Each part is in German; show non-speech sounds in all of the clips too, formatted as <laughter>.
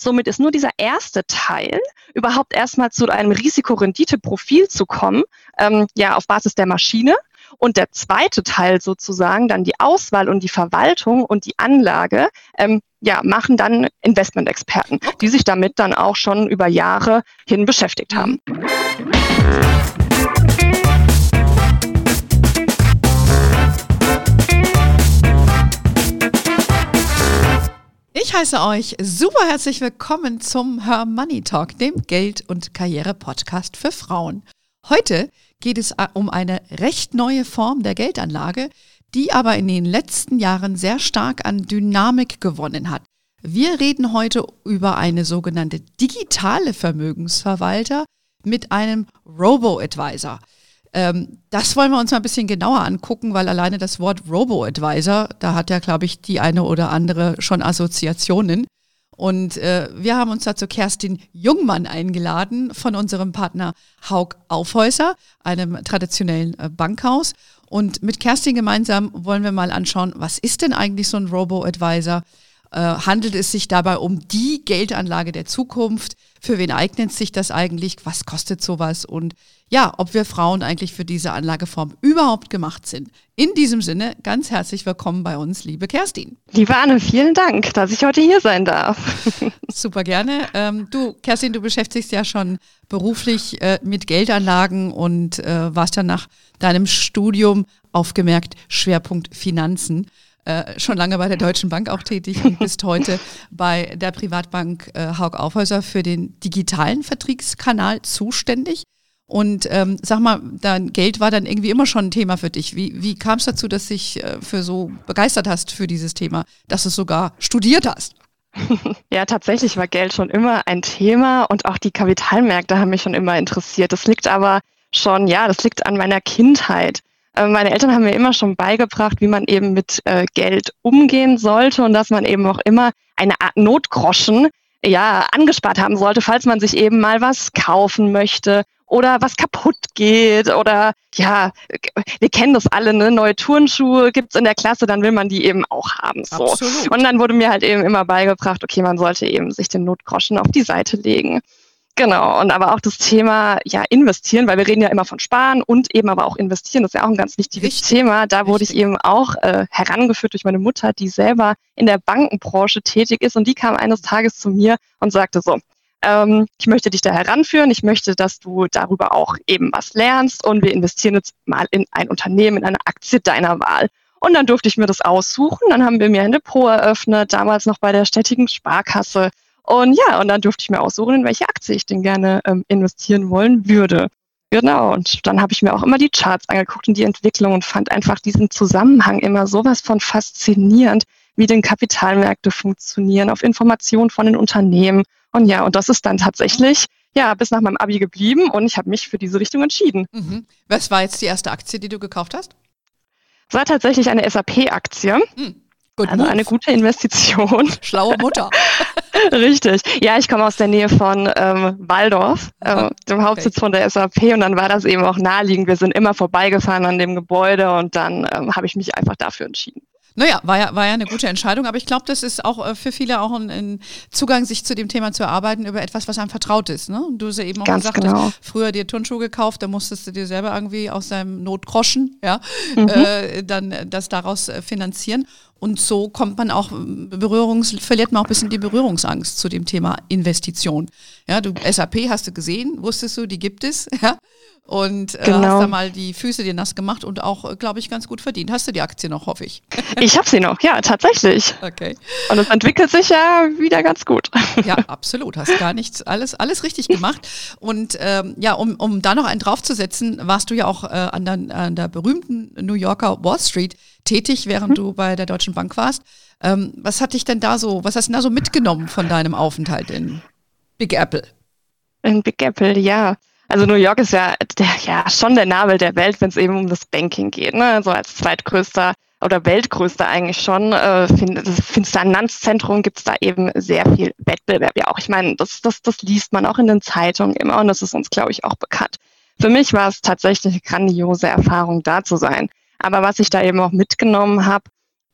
Somit ist nur dieser erste Teil, überhaupt erstmal zu einem Risikorendite-Profil zu kommen, ähm, ja, auf Basis der Maschine. Und der zweite Teil sozusagen, dann die Auswahl und die Verwaltung und die Anlage, ähm, ja, machen dann Investmentexperten, die sich damit dann auch schon über Jahre hin beschäftigt haben. Ich heiße euch super herzlich willkommen zum Her Money Talk, dem Geld- und Karriere-Podcast für Frauen. Heute geht es äh, um eine recht neue Form der Geldanlage, die aber in den letzten Jahren sehr stark an Dynamik gewonnen hat. Wir reden heute über eine sogenannte digitale Vermögensverwalter mit einem Robo-Advisor. Ähm, das wollen wir uns mal ein bisschen genauer angucken, weil alleine das Wort Robo-Advisor, da hat ja, glaube ich, die eine oder andere schon Assoziationen. Und äh, wir haben uns dazu Kerstin Jungmann eingeladen von unserem Partner Haug Aufhäuser, einem traditionellen äh, Bankhaus. Und mit Kerstin gemeinsam wollen wir mal anschauen, was ist denn eigentlich so ein Robo-Advisor? Äh, handelt es sich dabei um die Geldanlage der Zukunft? Für wen eignet sich das eigentlich? Was kostet sowas? Und ja, ob wir Frauen eigentlich für diese Anlageform überhaupt gemacht sind. In diesem Sinne, ganz herzlich willkommen bei uns, liebe Kerstin. Liebe Anne, vielen Dank, dass ich heute hier sein darf. <laughs> <laughs> Super gerne. Ähm, du, Kerstin, du beschäftigst ja schon beruflich äh, mit Geldanlagen und äh, warst dann nach deinem Studium aufgemerkt Schwerpunkt Finanzen. Äh, schon lange bei der Deutschen Bank auch tätig und bist heute bei der Privatbank äh, Haug Aufhäuser für den digitalen Vertriebskanal zuständig. Und ähm, sag mal, dein Geld war dann irgendwie immer schon ein Thema für dich. Wie, wie kam es dazu, dass du dich äh, für so begeistert hast für dieses Thema, dass du es sogar studiert hast? <laughs> Ja, tatsächlich war Geld schon immer ein Thema und auch die Kapitalmärkte haben mich schon immer interessiert. Das liegt aber schon, ja, das liegt an meiner Kindheit. Äh, meine Eltern haben mir immer schon beigebracht, wie man eben mit äh, Geld umgehen sollte und dass man eben auch immer eine Art Notgroschen ja angespart haben sollte, falls man sich eben mal was kaufen möchte oder was kaputt geht oder ja, wir kennen das alle, ne? Neue Turnschuhe gibt's in der Klasse, dann will man die eben auch haben. So. Absolut. Und dann wurde mir halt eben immer beigebracht, okay, man sollte eben sich den Notgroschen auf die Seite legen. Genau, und aber auch das Thema ja investieren, weil wir reden ja immer von Sparen und eben aber auch investieren, das ist ja auch ein ganz wichtiges Richtig. Thema. Da Richtig. wurde ich eben auch äh, herangeführt durch meine Mutter, die selber in der Bankenbranche tätig ist und die kam eines Tages zu mir und sagte so, ähm, ich möchte dich da heranführen, ich möchte, dass du darüber auch eben was lernst und wir investieren jetzt mal in ein Unternehmen, in eine Aktie deiner Wahl. Und dann durfte ich mir das aussuchen, dann haben wir mir ein Depot eröffnet, damals noch bei der städtigen Sparkasse und ja, und dann durfte ich mir aussuchen, in welche Aktie ich denn gerne ähm, investieren wollen würde. Genau, und dann habe ich mir auch immer die Charts angeguckt und die Entwicklung und fand einfach diesen Zusammenhang immer sowas von faszinierend, wie denn Kapitalmärkte funktionieren, auf Informationen von den Unternehmen. Und ja, und das ist dann tatsächlich ja bis nach meinem Abi geblieben und ich habe mich für diese Richtung entschieden. Mhm. Was war jetzt die erste Aktie, die du gekauft hast? Es war tatsächlich eine SAP-Aktie. Mhm. Also move. eine gute Investition. <laughs> Schlaue Mutter. <laughs> Richtig. Ja, ich komme aus der Nähe von ähm, Waldorf, äh, dem Hauptsitz okay. von der SAP und dann war das eben auch naheliegend. Wir sind immer vorbeigefahren an dem Gebäude und dann ähm, habe ich mich einfach dafür entschieden. Naja, war ja, war ja eine gute Entscheidung, aber ich glaube, das ist auch äh, für viele auch ein, ein, Zugang, sich zu dem Thema zu erarbeiten über etwas, was einem vertraut ist. Ne? Und du hast ja eben auch Ganz gesagt, genau. früher dir Turnschuhe gekauft, da musstest du dir selber irgendwie aus deinem Notgroschen, ja, mhm. äh, dann das daraus äh, finanzieren. Und so kommt man auch, Berührungs, verliert man auch ein bisschen die Berührungsangst zu dem Thema Investition. Ja, du, SAP hast du gesehen, wusstest du, die gibt es, <laughs> ja. Und äh, genau. hast da mal die Füße dir nass gemacht und auch, äh, glaube ich, ganz gut verdient. Hast du die Aktie noch, hoffe ich? <laughs> Ich habe sie noch, ja, tatsächlich. Okay. Und es entwickelt sich ja wieder ganz gut. <laughs> Ja, absolut. Hast gar nichts, alles, alles richtig gemacht. Und ähm, ja, um, um da noch einen draufzusetzen, warst du ja auch äh, an, der, an der berühmten New Yorker Wall Street tätig, während mhm. du bei der Deutschen Bank warst. Ähm, was hat dich denn da so, was hast du denn da so mitgenommen von deinem Aufenthalt in Big Apple? In Big Apple, ja. Also New York ist ja, der, ja schon der Nabel der Welt, wenn es eben um das Banking geht. Ne? Also als zweitgrößter oder weltgrößter eigentlich schon äh, Finanzzentrum gibt es da eben sehr viel Wettbewerb. Ja auch, ich meine, das, das, das liest man auch in den Zeitungen immer und das ist uns, glaube ich, auch bekannt. Für mich war es tatsächlich eine grandiose Erfahrung, da zu sein. Aber was ich da eben auch mitgenommen habe,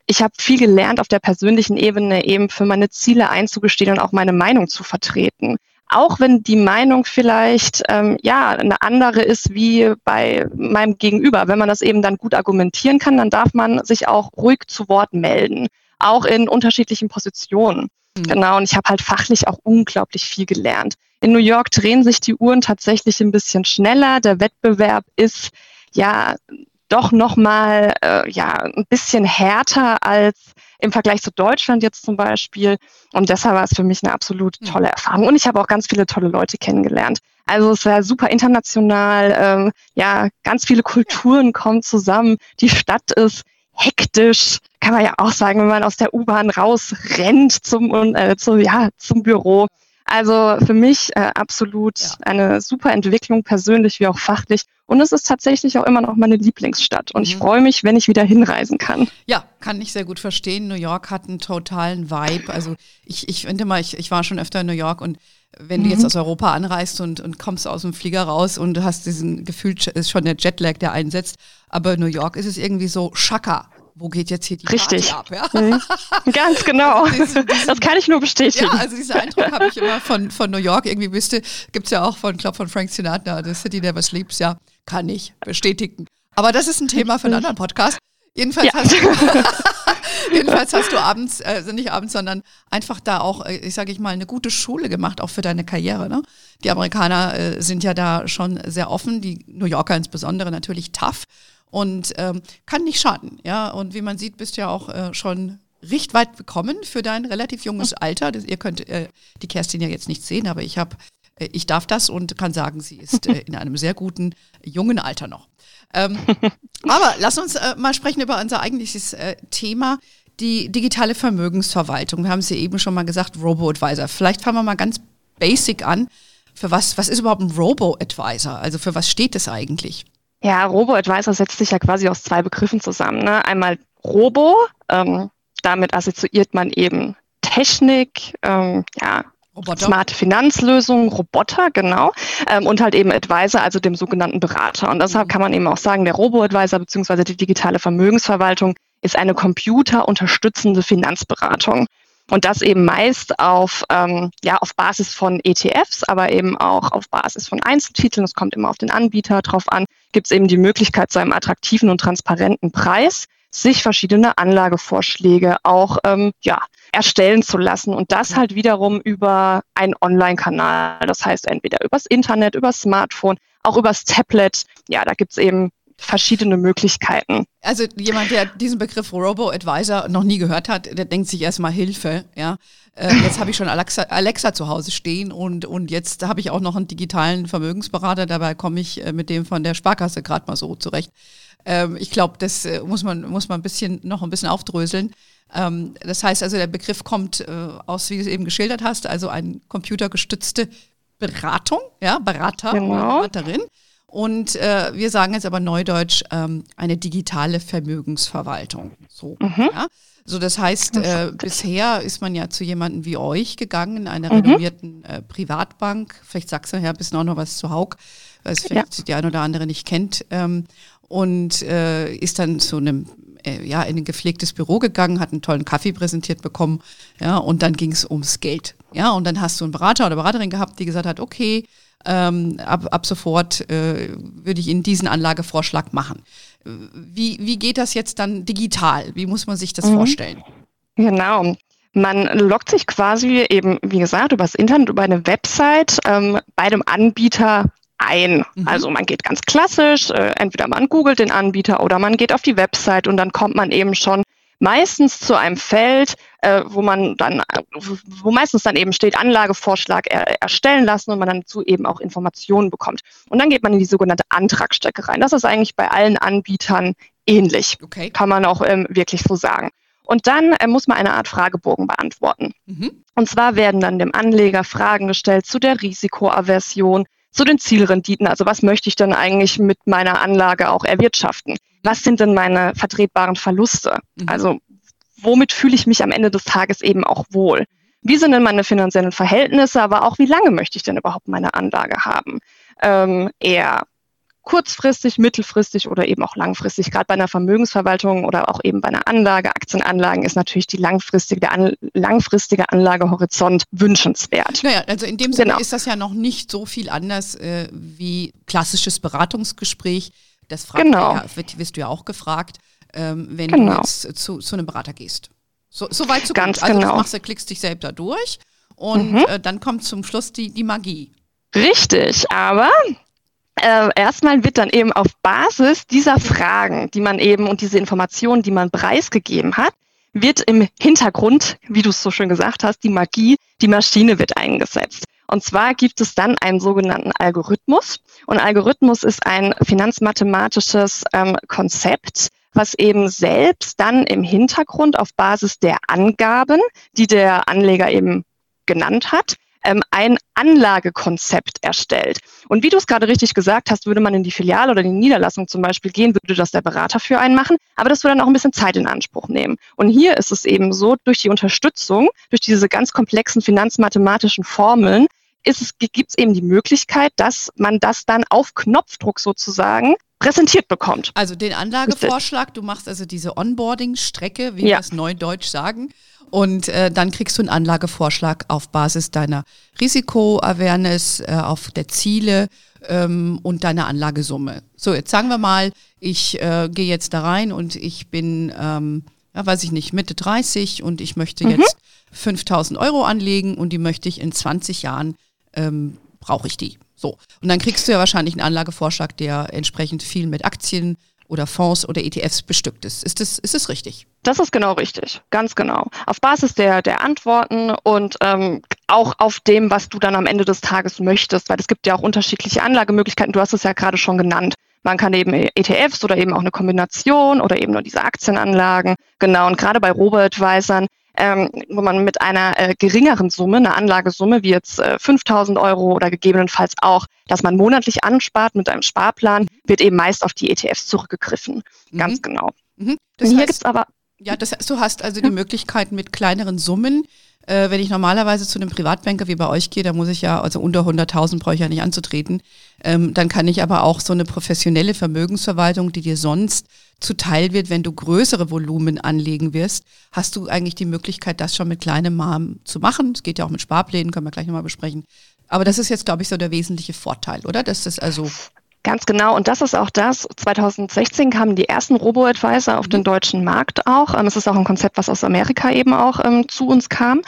ich habe viel gelernt auf der persönlichen Ebene eben für meine Ziele einzugestehen und auch meine Meinung zu vertreten. Auch wenn die Meinung vielleicht ähm, ja eine andere ist wie bei meinem Gegenüber. Wenn man das eben dann gut argumentieren kann, dann darf man sich auch ruhig zu Wort melden, auch in unterschiedlichen Positionen. Mhm. Genau, und ich habe halt fachlich auch unglaublich viel gelernt. In New York drehen sich die Uhren tatsächlich ein bisschen schneller. Der Wettbewerb ist ja doch nochmal äh, ja, ein bisschen härter als im Vergleich zu Deutschland jetzt zum Beispiel. Und deshalb war es für mich eine absolut hm. tolle Erfahrung. Und ich habe auch ganz viele tolle Leute kennengelernt. Also es war super international, ähm, ja, ganz viele Kulturen kommen zusammen. Die Stadt ist hektisch, kann man ja auch sagen, wenn man aus der U-Bahn rausrennt zum, äh, zu, ja, zum Büro. Also für mich äh, absolut ja. eine super Entwicklung, persönlich wie auch fachlich. Und es ist tatsächlich auch immer noch meine Lieblingsstadt. Und mhm. ich freue mich, wenn ich wieder hinreisen kann. Ja, kann ich sehr gut verstehen. New York hat einen totalen Vibe. Also ich, ich finde mal, ich, ich war schon öfter in New York und wenn du jetzt mhm. aus Europa anreist und, und kommst aus dem Flieger raus und du hast diesen Gefühl, ist schon der Jetlag, der einsetzt. Aber New York ist es irgendwie so Schaka wo geht jetzt hier die Richtig. Party ab? Ja? Mhm. Ganz <laughs> genau. Also diesen, diesen, <laughs> das kann ich nur bestätigen. Ja, also diesen Eindruck habe ich immer von, von New York. Irgendwie wüsste, gibt es ja auch von, glaub, von Frank Sinatra, The City Never Sleeps. Ja, kann ich bestätigen. Aber das ist ein Thema für einen anderen Podcast. Jedenfalls, ja. hast, du, <laughs> jedenfalls hast du abends, also nicht abends, sondern einfach da auch, äh, ich sage ich mal, eine gute Schule gemacht, auch für deine Karriere. Ne? Die Amerikaner äh, sind ja da schon sehr offen, die New Yorker insbesondere natürlich tough und ähm, kann nicht schaden. Ja, und wie man sieht, bist du ja auch äh, schon recht weit gekommen für dein relativ junges Alter. Das, ihr könnt äh, die Kerstin ja jetzt nicht sehen, aber ich habe, äh, ich darf das und kann sagen, sie ist äh, in einem sehr guten jungen Alter noch. Ähm, <laughs> aber lass uns äh, mal sprechen über unser eigentliches äh, Thema, die digitale Vermögensverwaltung. Wir haben es ja eben schon mal gesagt, Robo-Advisor. Vielleicht fangen wir mal ganz basic an. Für was, was ist überhaupt ein Robo-Advisor? Also für was steht es eigentlich? Ja, Robo-Advisor setzt sich ja quasi aus zwei Begriffen zusammen. Ne? Einmal Robo, ähm, damit assoziiert man eben Technik, ähm, ja, Roboter. smarte Finanzlösungen, Roboter, genau, ähm, und halt eben Advisor, also dem sogenannten Berater. Und deshalb mhm. kann man eben auch sagen, der Robo-Advisor bzw. die digitale Vermögensverwaltung ist eine computerunterstützende Finanzberatung. Und das eben meist auf, ähm, ja, auf Basis von ETFs, aber eben auch auf Basis von Einzeltiteln. Es kommt immer auf den Anbieter drauf an. Gibt es eben die Möglichkeit, zu einem attraktiven und transparenten Preis sich verschiedene Anlagevorschläge auch ähm, ja, erstellen zu lassen. Und das halt wiederum über einen Online-Kanal. Das heißt entweder übers Internet, übers Smartphone, auch übers Tablet. Ja, da gibt es eben verschiedene Möglichkeiten. Also jemand, der diesen Begriff Robo-Advisor noch nie gehört hat, der denkt sich erstmal Hilfe, ja. Äh, jetzt habe ich schon Alexa, Alexa zu Hause stehen und, und jetzt habe ich auch noch einen digitalen Vermögensberater, dabei komme ich äh, mit dem von der Sparkasse gerade mal so zurecht. Ähm, ich glaube, das äh, muss man, muss man ein bisschen, noch ein bisschen aufdröseln. Ähm, das heißt also, der Begriff kommt äh, aus, wie du es eben geschildert hast, also eine computergestützte Beratung, ja, Berater genau. Beraterin. Und äh, wir sagen jetzt aber neudeutsch ähm, eine digitale Vermögensverwaltung. So, mhm. ja. So, das heißt, äh, bisher ist man ja zu jemandem wie euch gegangen, in einer mhm. renommierten äh, Privatbank. Vielleicht sagst du ja ein bisschen auch noch was zu Haug, weil es vielleicht ja. die ein oder andere nicht kennt. Ähm, und äh, ist dann zu einem äh, ja, in ein gepflegtes Büro gegangen, hat einen tollen Kaffee präsentiert bekommen, ja, und dann ging es ums Geld. Ja, und dann hast du einen Berater oder Beraterin gehabt, die gesagt hat, okay, ähm, ab, ab sofort äh, würde ich Ihnen diesen Anlagevorschlag machen. Wie, wie geht das jetzt dann digital? Wie muss man sich das mhm. vorstellen? Genau. Man loggt sich quasi eben, wie gesagt, übers Internet, über eine Website ähm, bei einem Anbieter ein. Mhm. Also man geht ganz klassisch, äh, entweder man googelt den Anbieter oder man geht auf die Website und dann kommt man eben schon meistens zu einem Feld, äh, wo man dann, wo meistens dann eben steht, Anlagevorschlag er, erstellen lassen und man dann dazu eben auch Informationen bekommt. Und dann geht man in die sogenannte Antragstrecke rein. Das ist eigentlich bei allen Anbietern ähnlich. Okay. Kann man auch ähm, wirklich so sagen. Und dann äh, muss man eine Art Fragebogen beantworten. Mhm. Und zwar werden dann dem Anleger Fragen gestellt zu der Risikoaversion, zu den Zielrenditen. Also was möchte ich denn eigentlich mit meiner Anlage auch erwirtschaften? Was sind denn meine vertretbaren Verluste? Mhm. Also womit fühle ich mich am Ende des Tages eben auch wohl? Wie sind denn meine finanziellen Verhältnisse, aber auch wie lange möchte ich denn überhaupt meine Anlage haben? Ähm, eher kurzfristig, mittelfristig oder eben auch langfristig. Gerade bei einer Vermögensverwaltung oder auch eben bei einer Anlage, Aktienanlagen ist natürlich die langfristige, der an, langfristige Anlagehorizont wünschenswert. Naja, also in dem Sinne genau. ist das ja noch nicht so viel anders äh, wie klassisches Beratungsgespräch. Das fragt genau. ja, wird, wirst du ja auch gefragt, ähm, wenn genau. du jetzt zu, zu einem Berater gehst. So, so weit, so Ganz gut. Also genau. du machst, du klickst dich selbst da durch und mhm. äh, dann kommt zum Schluss die, die Magie. Richtig, aber äh, erstmal wird dann eben auf Basis dieser Fragen, die man eben und diese Informationen, die man preisgegeben hat, wird im Hintergrund, wie du es so schön gesagt hast, die Magie, die Maschine wird eingesetzt. Und zwar gibt es dann einen sogenannten Algorithmus. Und Algorithmus ist ein finanzmathematisches ähm, Konzept, was eben selbst dann im Hintergrund auf Basis der Angaben, die der Anleger eben genannt hat, ähm, ein Anlagekonzept erstellt. Und wie du es gerade richtig gesagt hast, würde man in die Filiale oder in die Niederlassung zum Beispiel gehen, würde das der Berater für einen machen, aber das würde dann auch ein bisschen Zeit in Anspruch nehmen. Und hier ist es eben so, durch die Unterstützung, durch diese ganz komplexen finanzmathematischen Formeln, gibt es eben die Möglichkeit, dass man das dann auf Knopfdruck sozusagen präsentiert bekommt. Also den Anlagevorschlag, du machst also diese Onboarding-Strecke, wie ja. wir es neudeutsch sagen. Und äh, dann kriegst du einen Anlagevorschlag auf Basis deiner Risiko-Awareness, äh, auf der Ziele ähm, und deiner Anlagesumme. So, jetzt sagen wir mal, ich äh, gehe jetzt da rein und ich bin, ähm, ja, weiß ich nicht, Mitte 30 und ich möchte mhm. jetzt 5000 Euro anlegen und die möchte ich in 20 Jahren, ähm, brauche ich die. So. Und dann kriegst du ja wahrscheinlich einen Anlagevorschlag, der entsprechend viel mit Aktien oder Fonds oder ETFs bestückt ist. Ist das, ist richtig? Das ist genau richtig, ganz genau. Auf Basis der, der Antworten und ähm, auch auf dem, was du dann am Ende des Tages möchtest, weil es gibt ja auch unterschiedliche Anlagemöglichkeiten. Du hast es ja gerade schon genannt. Man kann eben ETFs oder eben auch eine Kombination oder eben nur diese Aktienanlagen. Genau. Und gerade bei Robo-Advisern ähm, wo man mit einer äh, geringeren Summe, einer Anlagesumme wie jetzt äh, 5000 Euro oder gegebenenfalls auch, dass man monatlich anspart mit einem Sparplan, wird eben meist auf die ETFs zurückgegriffen. Mhm. Ganz genau. Mhm. Das hier gibt es aber. Ja, das heißt, du hast also die Möglichkeit mit kleineren Summen äh, wenn ich normalerweise zu einem Privatbanker wie bei euch gehe, da muss ich ja, also unter 100.000 brauche ich ja nicht anzutreten, ähm, dann kann ich aber auch so eine professionelle Vermögensverwaltung, die dir sonst zuteil wird, wenn du größere Volumen anlegen wirst, hast du eigentlich die Möglichkeit, das schon mit kleinem Rahmen zu machen. Es geht ja auch mit Sparplänen, können wir gleich nochmal besprechen. Aber das ist jetzt, glaube ich, so der wesentliche Vorteil, oder? Dass das also Ganz genau. Und das ist auch das. 2016 kamen die ersten Robo-Advisor auf den mhm. deutschen Markt auch. Ähm, es ist auch ein Konzept, was aus Amerika eben auch ähm, zu uns kam.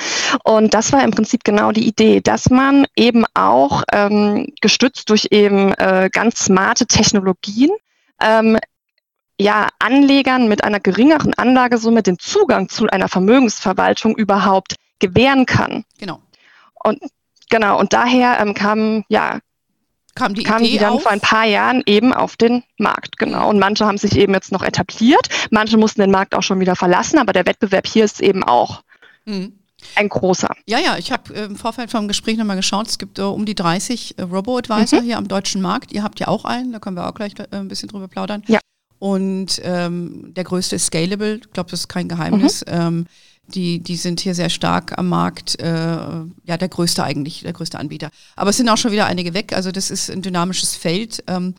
Und das war im Prinzip genau die Idee, dass man eben auch ähm, gestützt durch eben äh, ganz smarte Technologien ähm, ja, Anlegern mit einer geringeren Anlagesumme den Zugang zu einer Vermögensverwaltung überhaupt gewähren kann. Genau. Und genau, und daher ähm, kamen ja kam die, kamen Idee die dann auf? vor ein paar Jahren eben auf den Markt, genau. Und manche haben sich eben jetzt noch etabliert, manche mussten den Markt auch schon wieder verlassen, aber der Wettbewerb hier ist eben auch mhm. ein großer. Ja, ja, ich habe äh, im Vorfeld vom Gespräch nochmal geschaut, es gibt äh, um die 30 äh, Robo-Advisor mhm. hier am deutschen Markt. Ihr habt ja auch einen, da können wir auch gleich äh, ein bisschen drüber plaudern. Ja. Und ähm, der größte ist Scalable, ich glaube, das ist kein Geheimnis. Mhm. Ähm, die, die sind hier sehr stark am Markt. Äh, ja, der größte eigentlich, der größte Anbieter. Aber es sind auch schon wieder einige weg. Also das ist ein dynamisches Feld. Ähm,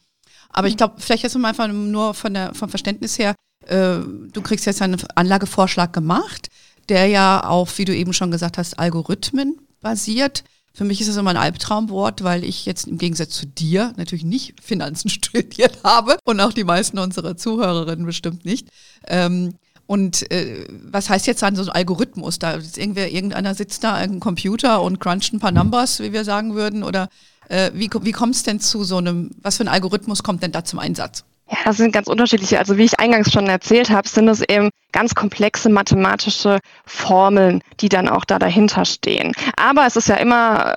aber ich glaube, vielleicht jetzt mal einfach nur von der, vom Verständnis her, äh, du kriegst jetzt einen Anlagevorschlag gemacht, der ja auf, wie du eben schon gesagt hast, Algorithmen basiert. Für mich ist das immer ein Albtraumwort, weil ich jetzt im Gegensatz zu dir natürlich nicht Finanzen <laughs> studiert habe und auch die meisten unserer Zuhörerinnen bestimmt nicht. Ähm, und äh, was heißt jetzt dann so ein Algorithmus? Da ist irgendwer, irgendeiner sitzt da am Computer und cruncht ein paar Numbers, wie wir sagen würden? Oder äh, wie, wie kommt es denn zu so einem, was für ein Algorithmus kommt denn da zum Einsatz? Ja, das sind ganz unterschiedliche. Also wie ich eingangs schon erzählt habe, sind es eben ganz komplexe mathematische Formeln, die dann auch da dahinter stehen. Aber es ist ja immer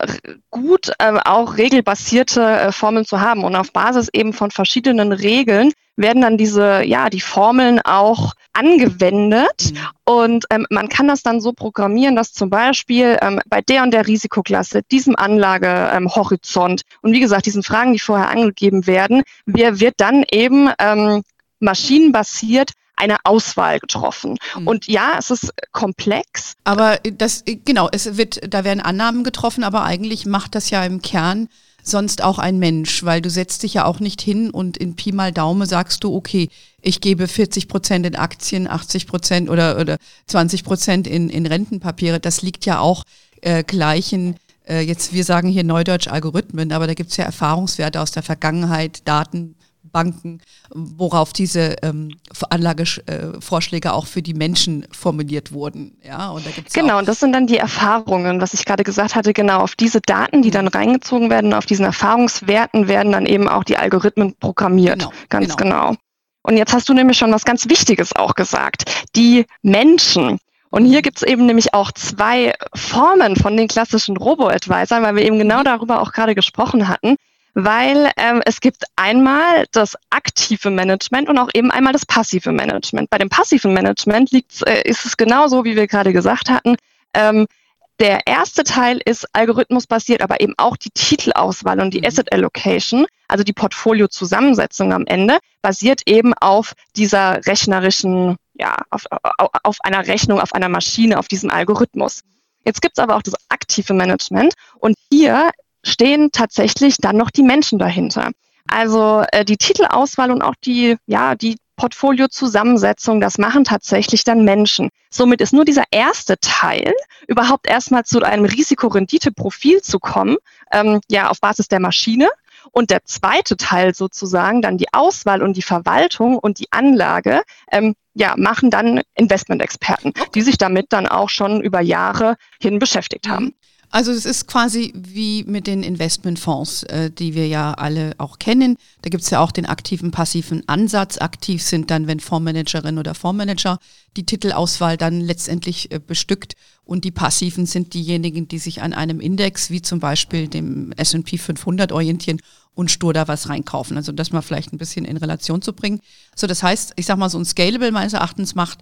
gut, äh, auch regelbasierte äh, Formeln zu haben. Und auf Basis eben von verschiedenen Regeln werden dann diese, ja, die Formeln auch angewendet. Mhm. Und ähm, man kann das dann so programmieren, dass zum Beispiel ähm, bei der und der Risikoklasse, diesem Anlagehorizont ähm, und wie gesagt, diesen Fragen, die vorher angegeben werden, wer wird dann eben ähm, maschinenbasiert eine Auswahl getroffen. Mhm. Und ja, es ist komplex. Aber das, genau, es wird, da werden Annahmen getroffen, aber eigentlich macht das ja im Kern sonst auch ein Mensch? Weil du setzt dich ja auch nicht hin und in Pi mal Daumen sagst du, okay, ich gebe 40 Prozent in Aktien, 80 Prozent oder, oder 20 Prozent in, in Rentenpapiere. Das liegt ja auch äh, gleichen, äh, jetzt wir sagen hier Neudeutsch Algorithmen, aber da gibt es ja Erfahrungswerte aus der Vergangenheit, Daten, Banken, worauf diese ähm, Anlagevorschläge äh, auch für die Menschen formuliert wurden. Ja, und da gibt's genau, und das sind dann die Erfahrungen, was ich gerade gesagt hatte, genau auf diese Daten, die dann reingezogen werden, auf diesen Erfahrungswerten werden dann eben auch die Algorithmen programmiert. Genau, ganz genau. genau. Und jetzt hast du nämlich schon was ganz Wichtiges auch gesagt. Die Menschen. Und hier gibt es eben nämlich auch zwei Formen von den klassischen Robo-Advisern, weil wir eben genau darüber auch gerade gesprochen hatten weil ähm, es gibt einmal das aktive Management und auch eben einmal das passive Management. Bei dem passiven Management liegt, äh, ist es genauso, wie wir gerade gesagt hatten. Ähm, der erste Teil ist algorithmusbasiert, aber eben auch die Titelauswahl und die mhm. Asset Allocation, also die Portfoliozusammensetzung am Ende, basiert eben auf dieser rechnerischen, ja, auf, auf einer Rechnung, auf einer Maschine, auf diesem Algorithmus. Jetzt gibt es aber auch das aktive Management und hier stehen tatsächlich dann noch die Menschen dahinter. Also äh, die Titelauswahl und auch die, ja, die Portfoliozusammensetzung, das machen tatsächlich dann Menschen. Somit ist nur dieser erste Teil, überhaupt erstmal zu einem Risikorendite-Profil zu kommen, ähm, ja, auf Basis der Maschine. Und der zweite Teil sozusagen, dann die Auswahl und die Verwaltung und die Anlage, ähm, ja, machen dann Investmentexperten, die sich damit dann auch schon über Jahre hin beschäftigt haben. Also es ist quasi wie mit den Investmentfonds, äh, die wir ja alle auch kennen. Da gibt es ja auch den aktiven, passiven Ansatz. Aktiv sind dann, wenn Fondsmanagerin oder Fondsmanager die Titelauswahl dann letztendlich äh, bestückt. Und die passiven sind diejenigen, die sich an einem Index, wie zum Beispiel dem S&P 500 orientieren und stur da was reinkaufen. Also das mal vielleicht ein bisschen in Relation zu bringen. So, das heißt, ich sag mal, so ein Scalable meines Erachtens macht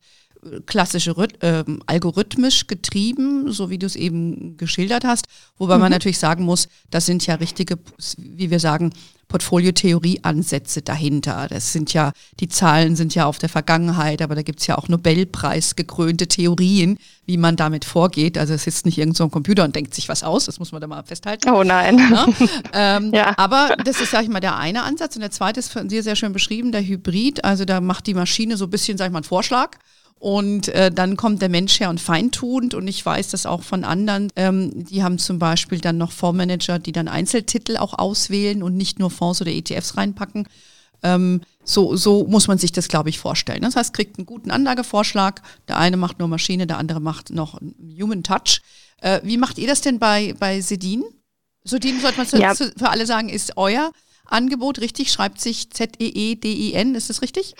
klassische äh, algorithmisch getrieben, so wie du es eben geschildert hast, wobei mhm. man natürlich sagen muss, das sind ja richtige, wie wir sagen, Portfoliotheorie-Ansätze dahinter. Das sind ja, die Zahlen sind ja auf der Vergangenheit, aber da gibt es ja auch Nobelpreis gekrönte Theorien, wie man damit vorgeht. Also es sitzt nicht irgend so ein Computer und denkt sich was aus, das muss man da mal festhalten. Oh nein. Ja? Ähm, <laughs> ja. Aber das ist, sag ich mal, der eine Ansatz. Und der zweite ist von dir sehr schön beschrieben, der Hybrid. Also da macht die Maschine so ein bisschen, sag ich mal, einen Vorschlag und äh, dann kommt der Mensch her und feintunend. Und ich weiß das auch von anderen. Ähm, die haben zum Beispiel dann noch Fondsmanager, die dann Einzeltitel auch auswählen und nicht nur Fonds oder ETFs reinpacken. Ähm, so, so muss man sich das, glaube ich, vorstellen. Das heißt, kriegt einen guten Anlagevorschlag. Der eine macht nur Maschine, der andere macht noch Human Touch. Äh, wie macht ihr das denn bei, bei Sedin? Sedin, sollte man ja. für alle sagen, ist euer Angebot richtig? Schreibt sich Z-E-E-D-I-N, ist das richtig?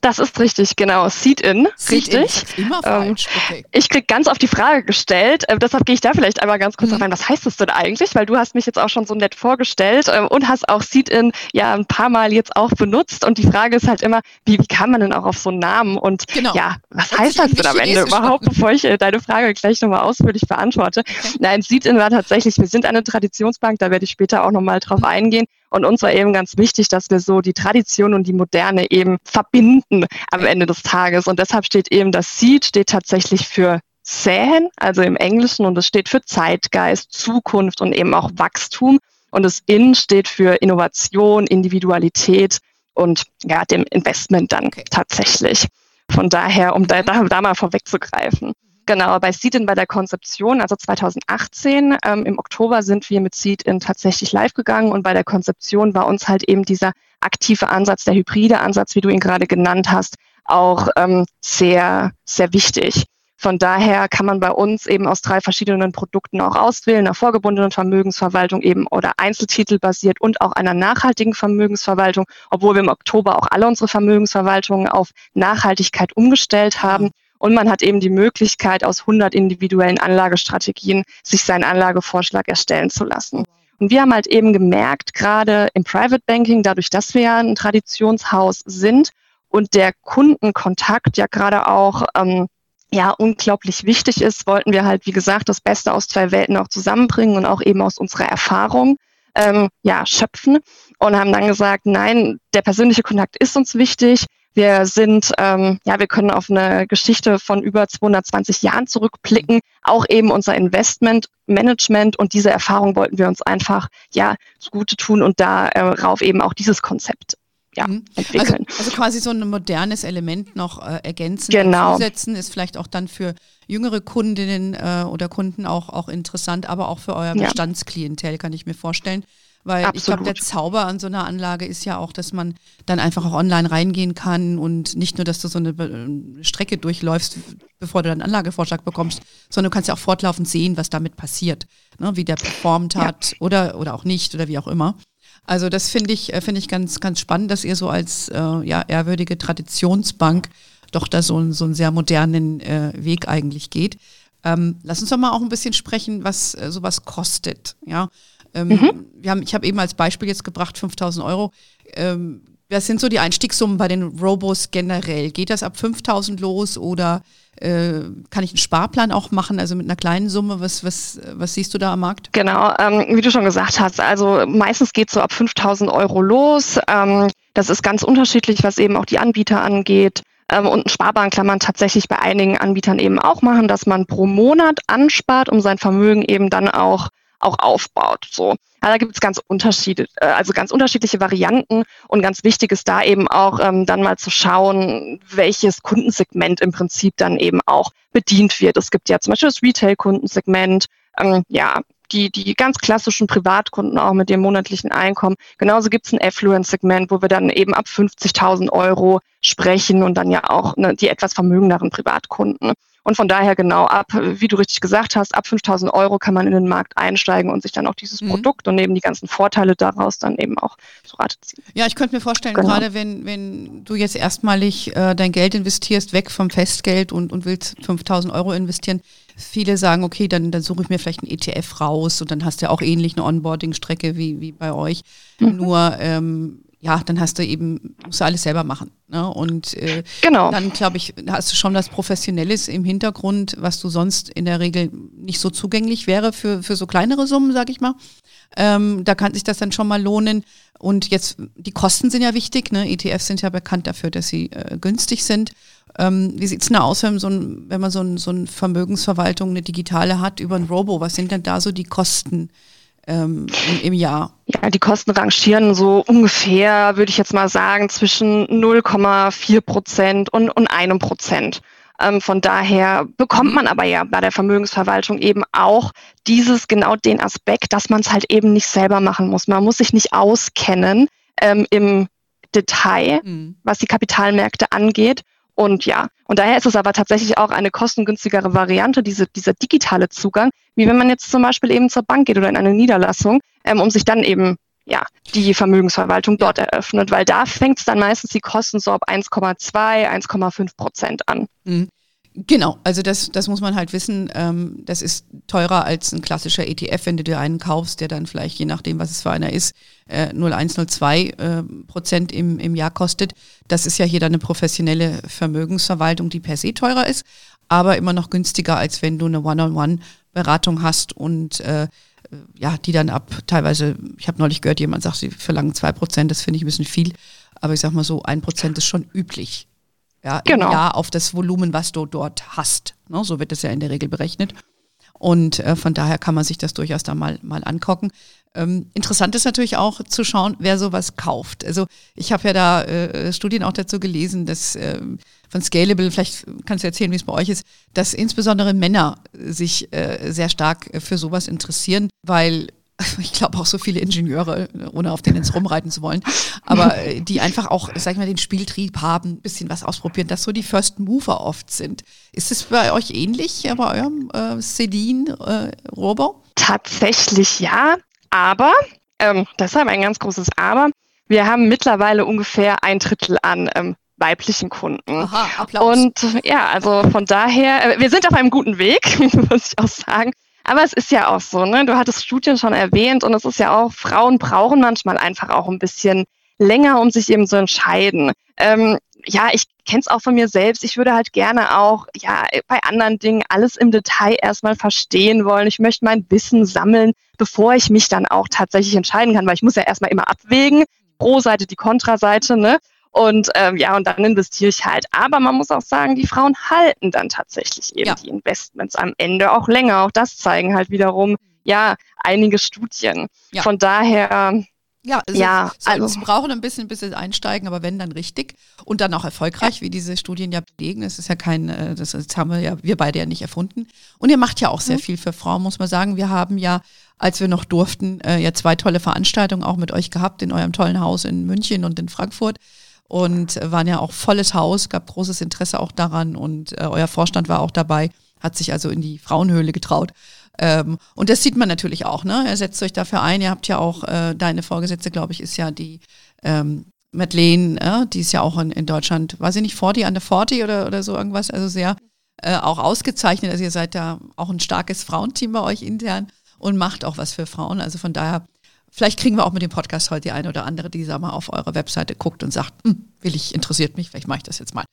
Das ist richtig, genau. Seed-In, richtig. In. Immer ähm, falsch. Okay. Ich krieg ganz oft die Frage gestellt, äh, deshalb gehe ich da vielleicht einmal ganz kurz mhm. rein. Was heißt das denn eigentlich? Weil du hast mich jetzt auch schon so nett vorgestellt äh, und hast auch Seed-In ja ein paar Mal jetzt auch benutzt. Und die Frage ist halt immer, wie, wie kann man denn auch auf so einen Namen? Und genau. ja, was heißt das denn am Ende überhaupt, <laughs> bevor ich äh, deine Frage gleich nochmal ausführlich beantworte? Okay. Nein, Seed-In war tatsächlich, wir sind eine Traditionsbank, da werde ich später auch nochmal drauf mhm. eingehen. Und uns war eben ganz wichtig, dass wir so die Tradition und die Moderne eben verbinden am Ende des Tages. Und deshalb steht eben das Seed steht tatsächlich für Säen, also im Englischen, und es steht für Zeitgeist, Zukunft und eben auch Wachstum. Und das In steht für Innovation, Individualität und ja, dem Investment dann okay. tatsächlich. Von daher, um da, da, da mal vorwegzugreifen. Genau, bei Seed-In bei der Konzeption, also 2018 ähm, im Oktober sind wir mit Seed-In tatsächlich live gegangen und bei der Konzeption war uns halt eben dieser aktive Ansatz, der hybride Ansatz, wie du ihn gerade genannt hast, auch ähm, sehr, sehr wichtig. Von daher kann man bei uns eben aus drei verschiedenen Produkten auch auswählen, einer vorgebundenen Vermögensverwaltung eben oder Einzeltitel basiert und auch einer nachhaltigen Vermögensverwaltung, obwohl wir im Oktober auch alle unsere Vermögensverwaltungen auf Nachhaltigkeit umgestellt haben. Und man hat eben die Möglichkeit, aus 100 individuellen Anlagestrategien sich seinen Anlagevorschlag erstellen zu lassen. Und wir haben halt eben gemerkt, gerade im Private Banking, dadurch, dass wir ja ein Traditionshaus sind und der Kundenkontakt ja gerade auch ähm, ja unglaublich wichtig ist, wollten wir halt, wie gesagt, das Beste aus zwei Welten auch zusammenbringen und auch eben aus unserer Erfahrung ähm, ja schöpfen und haben dann gesagt, nein, der persönliche Kontakt ist uns wichtig Wir sind, ähm, ja, wir können auf eine Geschichte von über 220 Jahren zurückblicken, auch eben unser Investmentmanagement und diese Erfahrung wollten wir uns einfach ja zugute tun und darauf eben auch dieses Konzept ja, mhm. entwickeln. Also, also, quasi so ein modernes Element noch äh, ergänzen, genau. zusetzen, ist vielleicht auch dann für jüngere Kundinnen äh, oder Kunden auch, auch interessant, aber auch für euer Bestandsklientel, kann ich mir vorstellen. Weil Absolut. ich glaube, der Zauber an so einer Anlage ist ja auch, dass man dann einfach auch online reingehen kann und nicht nur, dass du so eine äh, Strecke durchläufst, bevor du dann Anlagevorschlag bekommst, sondern du kannst ja auch fortlaufend sehen, was damit passiert, ne, wie der performt hat ja. oder, oder auch nicht oder wie auch immer. Also das finde ich, äh, finde ich ganz, ganz spannend, dass ihr so als äh, ja, ehrwürdige Traditionsbank doch da so, so einen sehr modernen äh, Weg eigentlich geht. Ähm, lass uns doch mal auch ein bisschen sprechen, was äh, sowas kostet. Ja, ähm, mhm. wir haben, ich habe eben als Beispiel jetzt gebracht 5000 Euro. Ähm, was sind so die Einstiegssummen bei den Robos generell? Geht das ab 5000 los oder äh, kann ich einen Sparplan auch machen, also mit einer kleinen Summe? Was, was, was siehst du da am Markt? Genau, ähm, wie du schon gesagt hast, also meistens geht es so ab 5000 Euro los. Ähm, das ist ganz unterschiedlich, was eben auch die Anbieter angeht. Ähm, und ein Sparplan kann man tatsächlich bei einigen Anbietern eben auch machen, dass man pro Monat anspart, um sein Vermögen eben dann auch auch aufbaut. So, ja, da gibt es ganz Unterschiede, äh, also ganz unterschiedliche Varianten und ganz wichtig ist da eben auch ähm, dann mal zu schauen, welches Kundensegment im Prinzip dann eben auch bedient wird. Es gibt ja zum Beispiel das Retail-Kundensegment, ähm, ja, die, die ganz klassischen Privatkunden auch mit dem monatlichen Einkommen. Genauso gibt es ein Affluence-Segment, wo wir dann eben ab 50.000 Euro sprechen und dann ja auch ne, die etwas vermögenderen Privatkunden. Und von daher genau ab, wie du richtig gesagt hast, ab 5000 Euro kann man in den Markt einsteigen und sich dann auch dieses mhm. Produkt und neben die ganzen Vorteile daraus dann eben auch zu Rate ziehen. Ja, ich könnte mir vorstellen, genau. gerade wenn, wenn du jetzt erstmalig äh, dein Geld investierst, weg vom Festgeld und, und willst 5000 Euro investieren, viele sagen, okay, dann, dann suche ich mir vielleicht einen ETF raus und dann hast du ja auch ähnlich eine Onboarding-Strecke wie, wie bei euch. Mhm. Nur ähm, ja, dann hast du eben, musst du alles selber machen. Ne? Und äh, genau. dann, glaube ich, hast du schon das Professionelles im Hintergrund, was du sonst in der Regel nicht so zugänglich wäre für, für so kleinere Summen, sag ich mal. Ähm, da kann sich das dann schon mal lohnen. Und jetzt, die Kosten sind ja wichtig. Ne? ETFs sind ja bekannt dafür, dass sie äh, günstig sind. Ähm, wie sieht's denn aus, wenn, so ein, wenn man so, ein, so eine Vermögensverwaltung, eine digitale hat über ein Robo? Was sind denn da so die Kosten? Ähm, im, im, Jahr? Ja, die Kosten rangieren so ungefähr, würde ich jetzt mal sagen, zwischen 0,4 Prozent und, und einem Prozent. Ähm, von daher bekommt man aber ja bei der Vermögensverwaltung eben auch dieses, genau den Aspekt, dass man es halt eben nicht selber machen muss. Man muss sich nicht auskennen ähm, im Detail, mhm. was die Kapitalmärkte angeht. Und ja, und daher ist es aber tatsächlich auch eine kostengünstigere Variante, diese, dieser digitale Zugang, wie wenn man jetzt zum Beispiel eben zur Bank geht oder in eine Niederlassung, ähm, um sich dann eben ja, die Vermögensverwaltung dort eröffnet, weil da fängt es dann meistens die Kosten so ab 1,2, 1,5 Prozent an. Mhm. Genau, also das, das muss man halt wissen. Ähm, das ist teurer als ein klassischer ETF, wenn du dir einen kaufst, der dann vielleicht, je nachdem, was es für einer ist, äh, 0,102 äh, Prozent im, im Jahr kostet. Das ist ja hier dann eine professionelle Vermögensverwaltung, die per se teurer ist, aber immer noch günstiger, als wenn du eine One-on-One-Beratung hast und äh, ja, die dann ab teilweise, ich habe neulich gehört, jemand sagt, sie verlangen zwei Prozent, das finde ich ein bisschen viel, aber ich sag mal so, ein Prozent ist schon üblich ja, genau. im Jahr auf das Volumen, was du dort hast. Ne, so wird es ja in der Regel berechnet. Und äh, von daher kann man sich das durchaus da mal, mal angucken. Ähm, interessant ist natürlich auch zu schauen, wer sowas kauft. Also ich habe ja da äh, Studien auch dazu gelesen, dass äh, von Scalable, vielleicht kannst du erzählen, wie es bei euch ist, dass insbesondere Männer sich äh, sehr stark für sowas interessieren, weil <laughs> ich glaube auch so viele Ingenieure, ohne auf denen ins rumreiten zu wollen, aber äh, die einfach auch, sag ich mal, den Spieltrieb haben, ein bisschen was ausprobieren, dass so die First Mover oft sind. Ist es bei euch ähnlich, äh, bei eurem äh, Celine äh, Robo? Tatsächlich ja, aber, ähm, deshalb ein ganz großes Aber, wir haben mittlerweile ungefähr ein Drittel an ähm, weiblichen Kunden. Aha, Applaus. Und ja, also von daher, äh, wir sind auf einem guten Weg, <laughs> muss ich auch sagen. Aber es ist ja auch so, ne? Du hattest Studien schon erwähnt und es ist ja auch, Frauen brauchen manchmal einfach auch ein bisschen länger, um sich eben zu entscheiden. Ähm, ja, ich kenne es auch von mir selbst. Ich würde halt gerne auch, ja, bei anderen Dingen alles im Detail erstmal verstehen wollen. Ich möchte mein Wissen sammeln, bevor ich mich dann auch tatsächlich entscheiden kann, weil ich muss ja erstmal immer abwägen, pro Seite die Kontraseite, ne? Und ähm, ja, und dann investiere ich halt. Aber man muss auch sagen, die Frauen halten dann tatsächlich eben ja. die Investments am Ende auch länger. Auch das zeigen halt wiederum ja einige Studien. Ja. Von daher ja, also, ja also. sie brauchen ein bisschen, bis sie einsteigen, aber wenn dann richtig und dann auch erfolgreich, ja. wie diese Studien ja belegen. Das ist ja kein, äh, das, das, haben wir ja, wir beide ja nicht erfunden. Und ihr macht ja auch sehr mhm. viel für Frauen, muss man sagen. Wir haben ja, als wir noch durften, äh, ja zwei tolle Veranstaltungen auch mit euch gehabt in eurem tollen Haus in München und in Frankfurt und waren ja auch volles Haus, gab großes Interesse auch daran und äh, euer Vorstand war auch dabei, hat sich also in die Frauenhöhle getraut. Ähm, und das sieht man natürlich auch, ne? Er setzt euch dafür ein. Ihr habt ja auch, äh, deine Vorgesetzte, glaube ich, ist ja die ähm, Madeleine, äh, die ist ja auch in, in Deutschland, weiß ich nicht, 40 an der 40 oder, oder so irgendwas, also sehr äh, auch ausgezeichnet. Also ihr seid da auch ein starkes Frauenteam bei euch intern und macht auch was für Frauen. Also von daher, vielleicht kriegen wir auch mit dem Podcast heute die eine oder andere, die sag mal auf eure Webseite guckt und sagt, hm, will ich, interessiert mich, vielleicht mache ich das jetzt mal.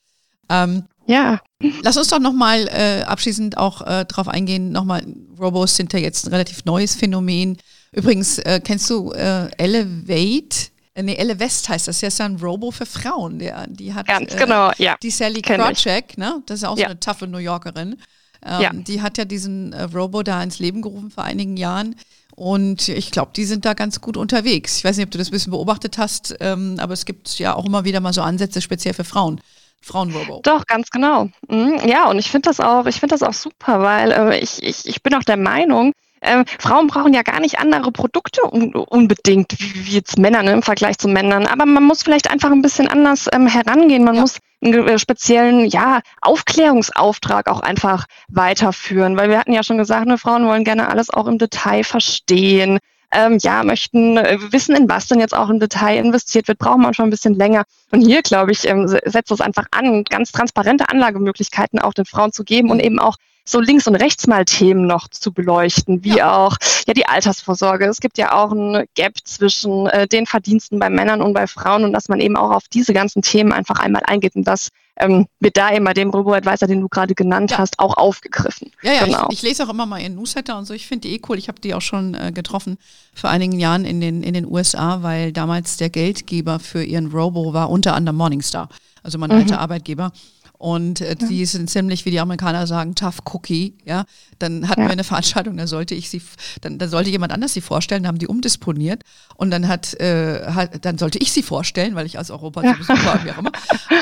Ähm, ja. Lass uns doch nochmal äh, abschließend auch äh, drauf eingehen. Nochmal, Robos sind ja jetzt ein relativ neues Phänomen. Übrigens, äh, kennst du äh, Elevate? Äh, nee, Elevest heißt das. Das ist ja ein Robo für Frauen. Der, die hat Ganz äh, genau, ja. Die Sally Krawcheck, ne? Das ist auch so ja. eine taffe New Yorkerin. Ähm, ja. Die hat ja diesen äh, Robo da ins Leben gerufen vor einigen Jahren. Und ich glaube, die sind da ganz gut unterwegs. Ich weiß nicht, ob du das ein bisschen beobachtet hast, ähm, aber es gibt ja auch immer wieder mal so Ansätze, speziell für Frauen. Frauenrobo. Doch, ganz genau. Mhm. Ja, und ich finde das auch, ich finde das auch super, weil äh, ich, ich, ich bin auch der Meinung, äh, Frauen brauchen ja gar nicht andere Produkte un unbedingt, wie, jetzt Männer ne, im Vergleich zu Männern. Aber man muss vielleicht einfach ein bisschen anders ähm, herangehen. Man ja. muss einen äh, speziellen ja, Aufklärungsauftrag auch einfach weiterführen. Weil wir hatten ja schon gesagt, ne, Frauen wollen gerne alles auch im Detail verstehen ähm, ja, möchten äh, wissen, in was denn jetzt auch im Detail investiert wird, brauchen manchmal ein bisschen länger. Und hier, glaube ich, ähm, setzt es einfach an, ganz transparente Anlagemöglichkeiten auch den Frauen zu geben und eben auch so links und rechts mal Themen noch zu beleuchten, wie ja. auch ja die Altersvorsorge. Es gibt ja auch ein Gap zwischen äh, den Verdiensten bei Männern und bei Frauen und dass man eben auch auf diese ganzen Themen einfach einmal eingeht und das ähm, wird da eben bei dem Robo-Advisor, den du gerade genannt ja. hast, auch aufgegriffen. Ja, ja, genau. ich, ich, lese auch immer mal ihren Newsletter und so. Ich finde die eh cool. Ich habe die auch schon äh, getroffen vor einigen Jahren in den, in den USA, weil damals der Geldgeber für ihren Robo war unter anderem Morningstar, also mein mhm. alter Arbeitgeber. Und äh, ja. die sind ziemlich, wie die Amerikaner sagen, tough cookie, ja. Dann hatten ja. wir eine Veranstaltung, da sollte ich sie, dann, dann sollte jemand anders sie vorstellen, dann haben die umdisponiert und dann hat, äh, hat dann sollte ich sie vorstellen, weil ich aus Europa ja. zu war, wie auch immer.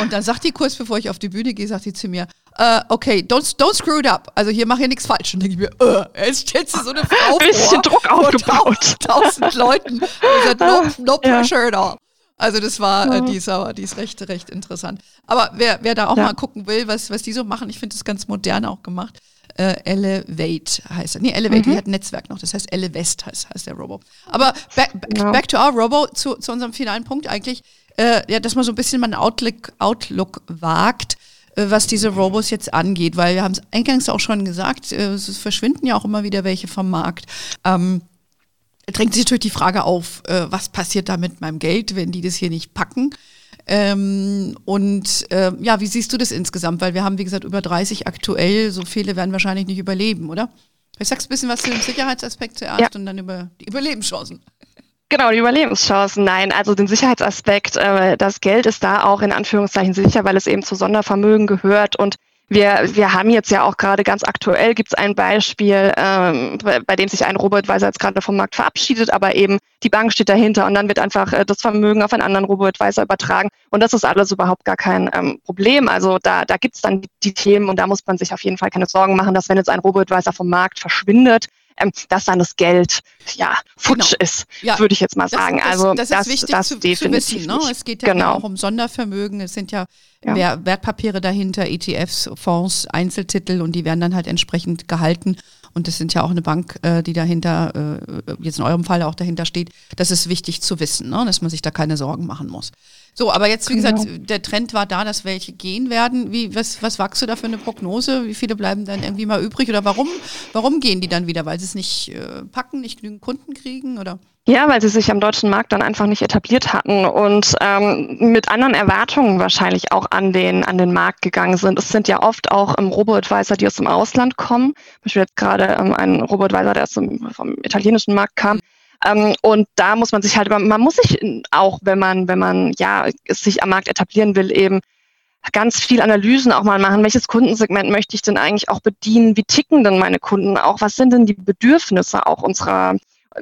Und dann sagt die kurz, bevor ich auf die Bühne gehe, sagt sie zu mir, uh, okay, don't, don't screw it up. Also hier mach hier nichts falsch. Und dann denke ich mir, uh, jetzt stellst du so eine <laughs> Frau Ein bisschen vor, Druck aufgebaut. Tausend Leuten. Und sagt, no, <laughs> no pressure at all. Also das war, äh, die ist aber, die ist recht, recht interessant. Aber wer, wer da auch ja. mal gucken will, was, was die so machen, ich finde das ganz modern auch gemacht. Äh, Elevate heißt er. Nee, Elevate, mhm. die hat ein Netzwerk noch, das heißt Elevest heißt, heißt der Robo. Aber back, back, ja. back to our Robo, zu, zu unserem finalen Punkt eigentlich, äh, ja, dass man so ein bisschen mal einen Outlook, Outlook wagt, äh, was diese Robos jetzt angeht, weil wir haben es eingangs auch schon gesagt, äh, es verschwinden ja auch immer wieder welche vom Markt. Ähm, drängt sich natürlich die Frage auf, äh, was passiert da mit meinem Geld, wenn die das hier nicht packen? Ähm, und äh, ja, wie siehst du das insgesamt? Weil wir haben, wie gesagt, über 30 aktuell, so viele werden wahrscheinlich nicht überleben, oder? Ich sag's ein bisschen was zu dem Sicherheitsaspekt zuerst ja. und dann über die Überlebenschancen. Genau, die Überlebenschancen. Nein, also den Sicherheitsaspekt, äh, das Geld ist da auch in Anführungszeichen sicher, weil es eben zu Sondervermögen gehört und wir, wir haben jetzt ja auch gerade ganz aktuell gibt es ein Beispiel, ähm, bei, bei, dem sich ein Robo-Advisor jetzt gerade vom Markt verabschiedet, aber eben die Bank steht dahinter und dann wird einfach äh, das Vermögen auf einen anderen Robo-Advisor übertragen. Und das ist alles überhaupt gar kein ähm, Problem. Also da, da gibt es dann die, die Themen und da muss man sich auf jeden Fall keine Sorgen machen, dass wenn jetzt ein Robo-Advisor vom Markt verschwindet, ähm, dass dann das Geld ja futsch genau. ist, ja. würde ich jetzt mal sagen. Das, also das, das ist wichtig das zu, zu wissen. Ne? Es geht ja genau. auch um Sondervermögen. Es sind ja, ja. Wertpapiere dahinter, ETFs, Fonds, Einzeltitel und die werden dann halt entsprechend gehalten. Und das sind ja auch eine Bank, äh, die dahinter, äh, jetzt in eurem Fall auch dahinter steht. Das ist wichtig zu wissen, ne? dass man sich da keine Sorgen machen muss. So, aber jetzt, wie genau. gesagt, der Trend war da, dass welche gehen werden. Wie, was, was wachst du da für eine Prognose? Wie viele bleiben dann irgendwie mal übrig? Oder warum, warum gehen die dann wieder? Weil sie es nicht äh, packen, nicht genügend Kunden kriegen? Oder? Ja, weil sie sich am deutschen Markt dann einfach nicht etabliert hatten und ähm, mit anderen Erwartungen wahrscheinlich auch an den, an den Markt gegangen sind. Es sind ja oft auch ähm, Robo-Advisor, die aus dem Ausland kommen. Zum Beispiel jetzt gerade ähm, ein Robo-Advisor, der aus dem, vom italienischen Markt kam. Ähm, und da muss man sich halt, man muss sich auch, wenn man, wenn man ja sich am Markt etablieren will, eben ganz viel Analysen auch mal machen. Welches Kundensegment möchte ich denn eigentlich auch bedienen? Wie ticken denn meine Kunden auch? Was sind denn die Bedürfnisse auch unserer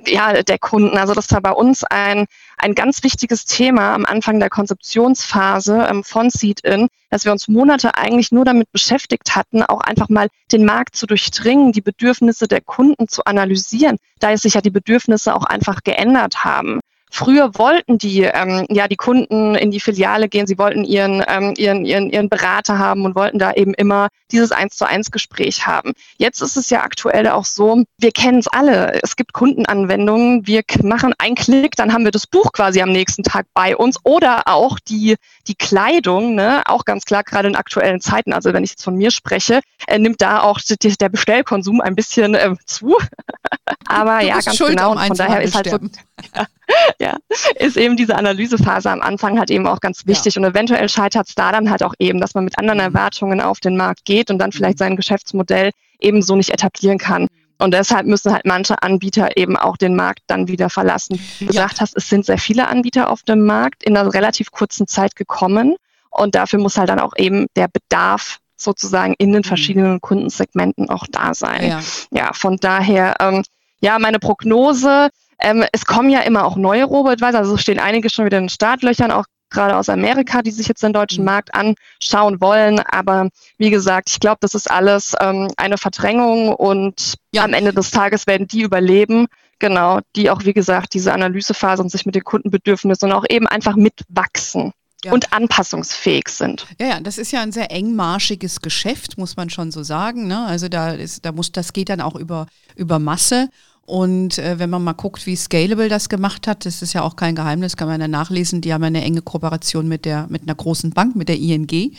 ja, der Kunden. Also das war bei uns ein, ein ganz wichtiges Thema am Anfang der Konzeptionsphase ähm, von Seed-In, dass wir uns Monate eigentlich nur damit beschäftigt hatten, auch einfach mal den Markt zu durchdringen, die Bedürfnisse der Kunden zu analysieren, da es sich ja die Bedürfnisse auch einfach geändert haben. Früher wollten die, ähm, ja, die Kunden in die Filiale gehen, sie wollten ihren, ähm, ihren, ihren, ihren Berater haben und wollten da eben immer dieses eins zu eins Gespräch haben. Jetzt ist es ja aktuell auch so, wir kennen es alle. Es gibt Kundenanwendungen, wir machen einen Klick, dann haben wir das Buch quasi am nächsten Tag bei uns oder auch die, die Kleidung, ne, auch ganz klar, gerade in aktuellen Zeiten, also wenn ich jetzt von mir spreche, äh, nimmt da auch die, der Bestellkonsum ein bisschen äh, zu. <laughs> Aber du ja, ganz genau. Und von daher ist halt so, <laughs> ja, <laughs> ja, ist eben diese Analysephase am Anfang halt eben auch ganz wichtig. Ja. Und eventuell scheitert es da dann halt auch eben, dass man mit anderen mhm. Erwartungen auf den Markt geht und dann vielleicht mhm. sein Geschäftsmodell ebenso nicht etablieren kann. Und deshalb müssen halt manche Anbieter eben auch den Markt dann wieder verlassen. Wie du ja. gesagt hast, es sind sehr viele Anbieter auf dem Markt in einer relativ kurzen Zeit gekommen. Und dafür muss halt dann auch eben der Bedarf sozusagen in den mhm. verschiedenen Kundensegmenten auch da sein. Ja, ja von daher, ähm, ja, meine Prognose, ähm, es kommen ja immer auch neue Robo-Advisor, also stehen einige schon wieder in den Startlöchern, auch gerade aus Amerika, die sich jetzt den deutschen mhm. Markt anschauen wollen. Aber wie gesagt, ich glaube, das ist alles ähm, eine Verdrängung und ja. am Ende des Tages werden die überleben. Genau, die auch, wie gesagt, diese Analysephase und sich mit den Kundenbedürfnissen und auch eben einfach mitwachsen. Ja. und anpassungsfähig sind. Ja, ja, das ist ja ein sehr engmarschiges Geschäft, muss man schon so sagen. Ne? Also da ist, da muss, das geht dann auch über, über Masse. Und äh, wenn man mal guckt, wie Scalable das gemacht hat, das ist ja auch kein Geheimnis, kann man ja nachlesen, die haben eine enge Kooperation mit, der, mit einer großen Bank, mit der ING.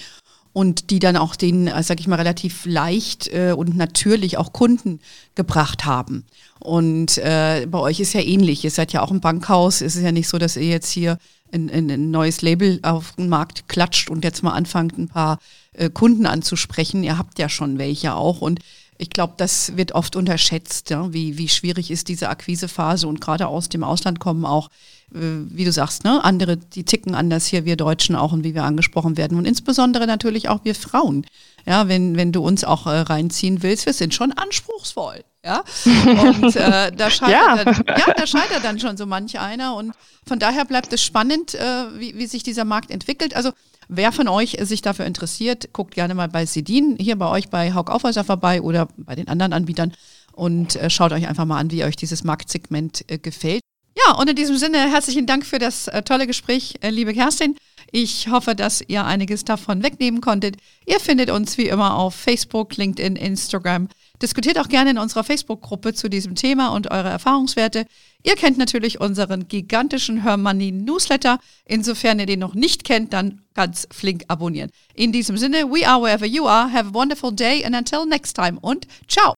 Und die dann auch den, äh, sag ich mal, relativ leicht äh, und natürlich auch Kunden gebracht haben. Und äh, bei euch ist ja ähnlich. Ihr seid ja auch ein Bankhaus. Es ist ja nicht so, dass ihr jetzt hier ein, ein, ein neues Label auf den Markt klatscht und jetzt mal anfangt, ein paar äh, Kunden anzusprechen. Ihr habt ja schon welche auch. Und ich glaube, das wird oft unterschätzt, ja, wie, wie schwierig ist diese Akquisephase und gerade aus dem Ausland kommen auch, äh, wie du sagst, ne, andere, die ticken anders hier, wir Deutschen auch und wie wir angesprochen werden und insbesondere natürlich auch wir Frauen. Ja, wenn, wenn du uns auch äh, reinziehen willst, wir sind schon anspruchsvoll. Ja, und äh, da, <laughs> scheitert ja. Dann, ja, da scheitert dann schon so manch einer und von daher bleibt es spannend, äh, wie, wie sich dieser Markt entwickelt. Also Wer von euch sich dafür interessiert, guckt gerne mal bei Sedin hier bei euch bei Haug Aufhäuser vorbei oder bei den anderen Anbietern und äh, schaut euch einfach mal an, wie euch dieses Marktsegment äh, gefällt. Ja, und in diesem Sinne herzlichen Dank für das äh, tolle Gespräch, äh, liebe Kerstin. Ich hoffe, dass ihr einiges davon wegnehmen konntet. Ihr findet uns wie immer auf Facebook, LinkedIn, Instagram. Diskutiert auch gerne in unserer Facebook-Gruppe zu diesem Thema und eure Erfahrungswerte. Ihr kennt natürlich unseren gigantischen Hermoney Newsletter. Insofern ihr den noch nicht kennt, dann ganz flink abonnieren. In diesem Sinne, we are wherever you are. Have a wonderful day and until next time und ciao.